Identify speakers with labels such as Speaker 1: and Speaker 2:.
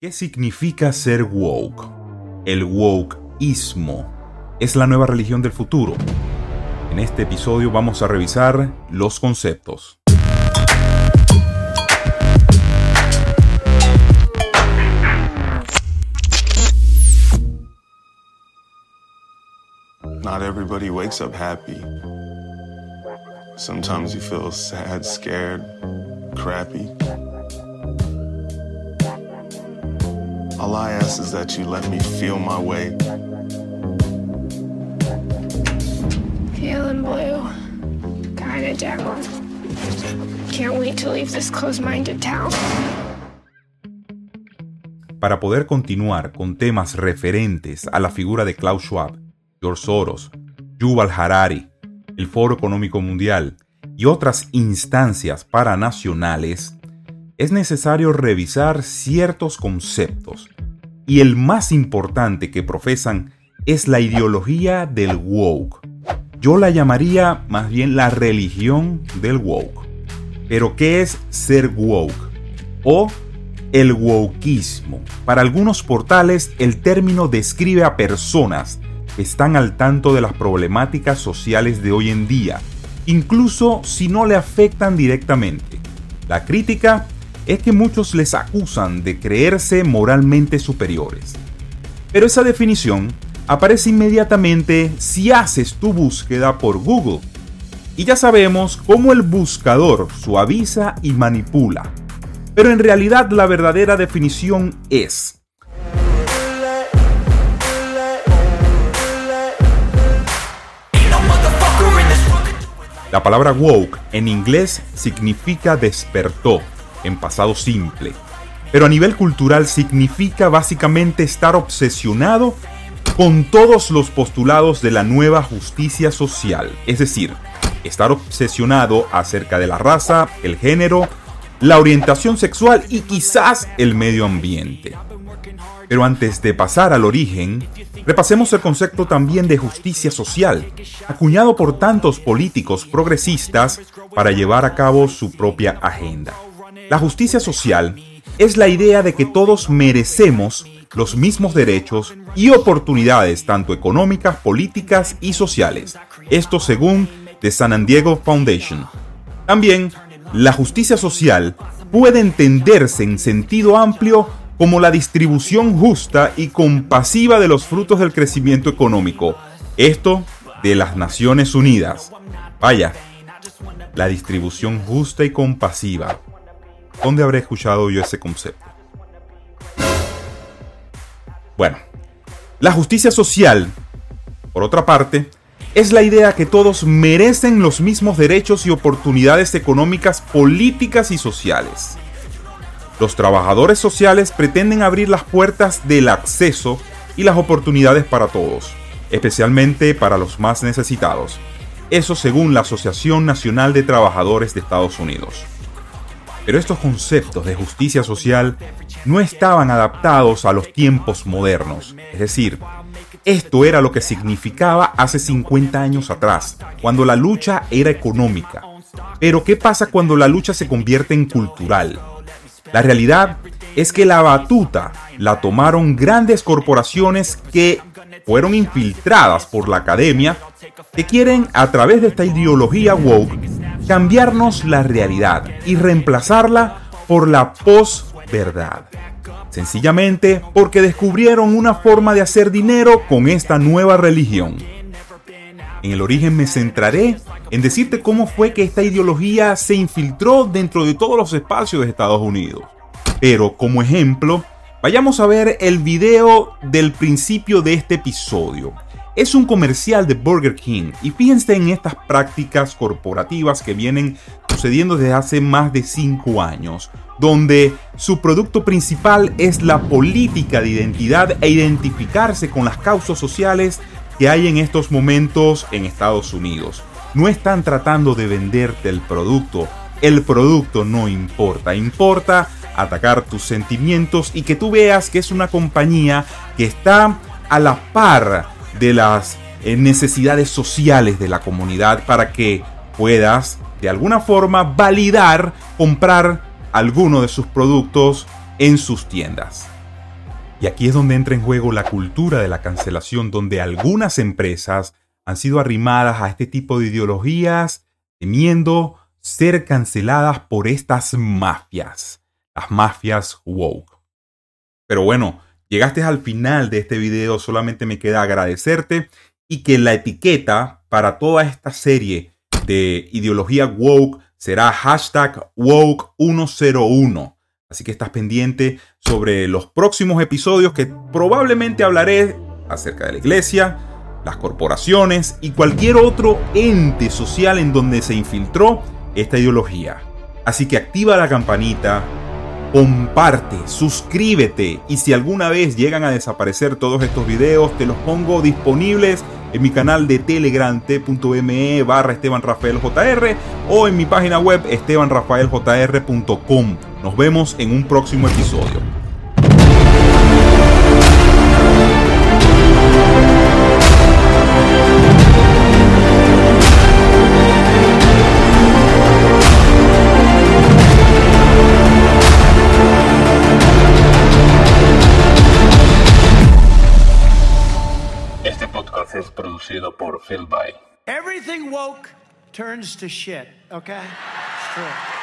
Speaker 1: ¿Qué significa ser woke? El wokeismo es la nueva religión del futuro. En este episodio vamos a revisar los conceptos.
Speaker 2: Not everybody wakes up happy. Sometimes you feel sad, scared, crappy. All I ask is that you let me feel my way.
Speaker 3: Feeling blue. Kinda down. Can't wait to leave this closed-minded town.
Speaker 1: Para poder continuar con temas referentes a la figura de Klaus Schwab, George Soros, Yuval Harari, el Foro Económico Mundial y otras instancias paranacionales, es necesario revisar ciertos conceptos. Y el más importante que profesan es la ideología del woke. Yo la llamaría más bien la religión del woke. Pero ¿qué es ser woke? O el wokeismo. Para algunos portales el término describe a personas que están al tanto de las problemáticas sociales de hoy en día, incluso si no le afectan directamente. La crítica es que muchos les acusan de creerse moralmente superiores. Pero esa definición aparece inmediatamente si haces tu búsqueda por Google. Y ya sabemos cómo el buscador suaviza y manipula. Pero en realidad la verdadera definición es La palabra woke en inglés significa despertó, en pasado simple, pero a nivel cultural significa básicamente estar obsesionado con todos los postulados de la nueva justicia social, es decir, estar obsesionado acerca de la raza, el género, la orientación sexual y quizás el medio ambiente. Pero antes de pasar al origen, repasemos el concepto también de justicia social, acuñado por tantos políticos progresistas para llevar a cabo su propia agenda. La justicia social es la idea de que todos merecemos los mismos derechos y oportunidades tanto económicas, políticas y sociales. Esto según The San Diego Foundation. También, la justicia social puede entenderse en sentido amplio como la distribución justa y compasiva de los frutos del crecimiento económico. Esto de las Naciones Unidas. Vaya, la distribución justa y compasiva. ¿Dónde habré escuchado yo ese concepto? Bueno, la justicia social, por otra parte, es la idea que todos merecen los mismos derechos y oportunidades económicas, políticas y sociales. Los trabajadores sociales pretenden abrir las puertas del acceso y las oportunidades para todos, especialmente para los más necesitados. Eso según la Asociación Nacional de Trabajadores de Estados Unidos. Pero estos conceptos de justicia social no estaban adaptados a los tiempos modernos. Es decir, esto era lo que significaba hace 50 años atrás, cuando la lucha era económica. Pero ¿qué pasa cuando la lucha se convierte en cultural? La realidad es que la batuta la tomaron grandes corporaciones que fueron infiltradas por la academia, que quieren a través de esta ideología woke cambiarnos la realidad y reemplazarla por la posverdad. Sencillamente porque descubrieron una forma de hacer dinero con esta nueva religión. En el origen me centraré en decirte cómo fue que esta ideología se infiltró dentro de todos los espacios de Estados Unidos. Pero como ejemplo, vayamos a ver el video del principio de este episodio es un comercial de Burger King y fíjense en estas prácticas corporativas que vienen sucediendo desde hace más de 5 años, donde su producto principal es la política de identidad e identificarse con las causas sociales que hay en estos momentos en Estados Unidos. No están tratando de venderte el producto, el producto no importa, importa atacar tus sentimientos y que tú veas que es una compañía que está a la par de las eh, necesidades sociales de la comunidad para que puedas de alguna forma validar comprar alguno de sus productos en sus tiendas. Y aquí es donde entra en juego la cultura de la cancelación, donde algunas empresas han sido arrimadas a este tipo de ideologías temiendo ser canceladas por estas mafias, las mafias woke. Pero bueno, llegaste al final de este video, solamente me queda agradecerte y que la etiqueta para toda esta serie de ideología woke será hashtag woke101. Así que estás pendiente sobre los próximos episodios que probablemente hablaré acerca de la iglesia, las corporaciones y cualquier otro ente social en donde se infiltró esta ideología. Así que activa la campanita, comparte, suscríbete y si alguna vez llegan a desaparecer todos estos videos, te los pongo disponibles en mi canal de telegram t.me barra Esteban Rafael JR o en mi página web estebanrafaeljr.com. Nos vemos en un próximo episodio.
Speaker 4: Producido por Phil By.
Speaker 5: Everything woke turns to shit, okay? It's true.